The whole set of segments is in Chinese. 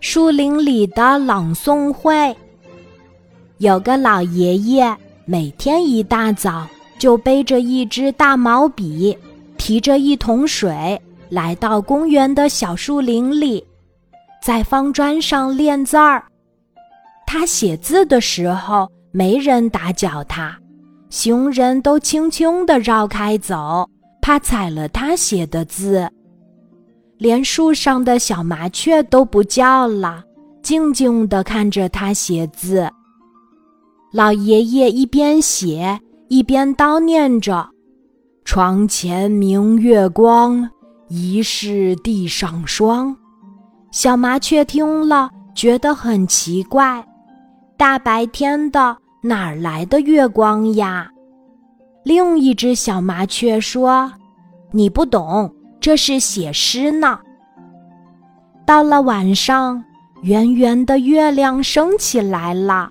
树林里的朗诵会。有个老爷爷，每天一大早就背着一支大毛笔，提着一桶水，来到公园的小树林里，在方砖上练字儿。他写字的时候，没人打搅他，行人都轻轻地绕开走，怕踩了他写的字。连树上的小麻雀都不叫了，静静地看着他写字。老爷爷一边写一边叨念着：“床前明月光，疑是地上霜。”小麻雀听了觉得很奇怪：“大白天的，哪来的月光呀？”另一只小麻雀说：“你不懂。”这是写诗呢。到了晚上，圆圆的月亮升起来了，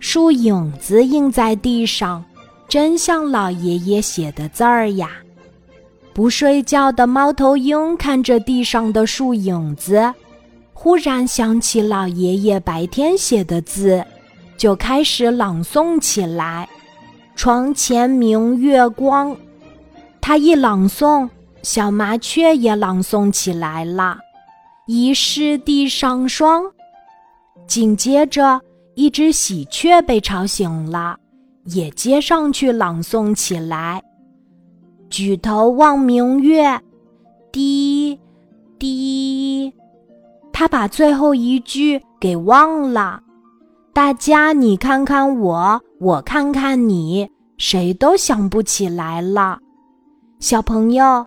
树影子映在地上，真像老爷爷写的字儿呀。不睡觉的猫头鹰看着地上的树影子，忽然想起老爷爷白天写的字，就开始朗诵起来：“床前明月光。”他一朗诵。小麻雀也朗诵起来了，“疑是地上霜。”紧接着，一只喜鹊被吵醒了，也接上去朗诵起来：“举头望明月，滴滴。”他把最后一句给忘了。大家，你看看我，我看看你，谁都想不起来了。小朋友。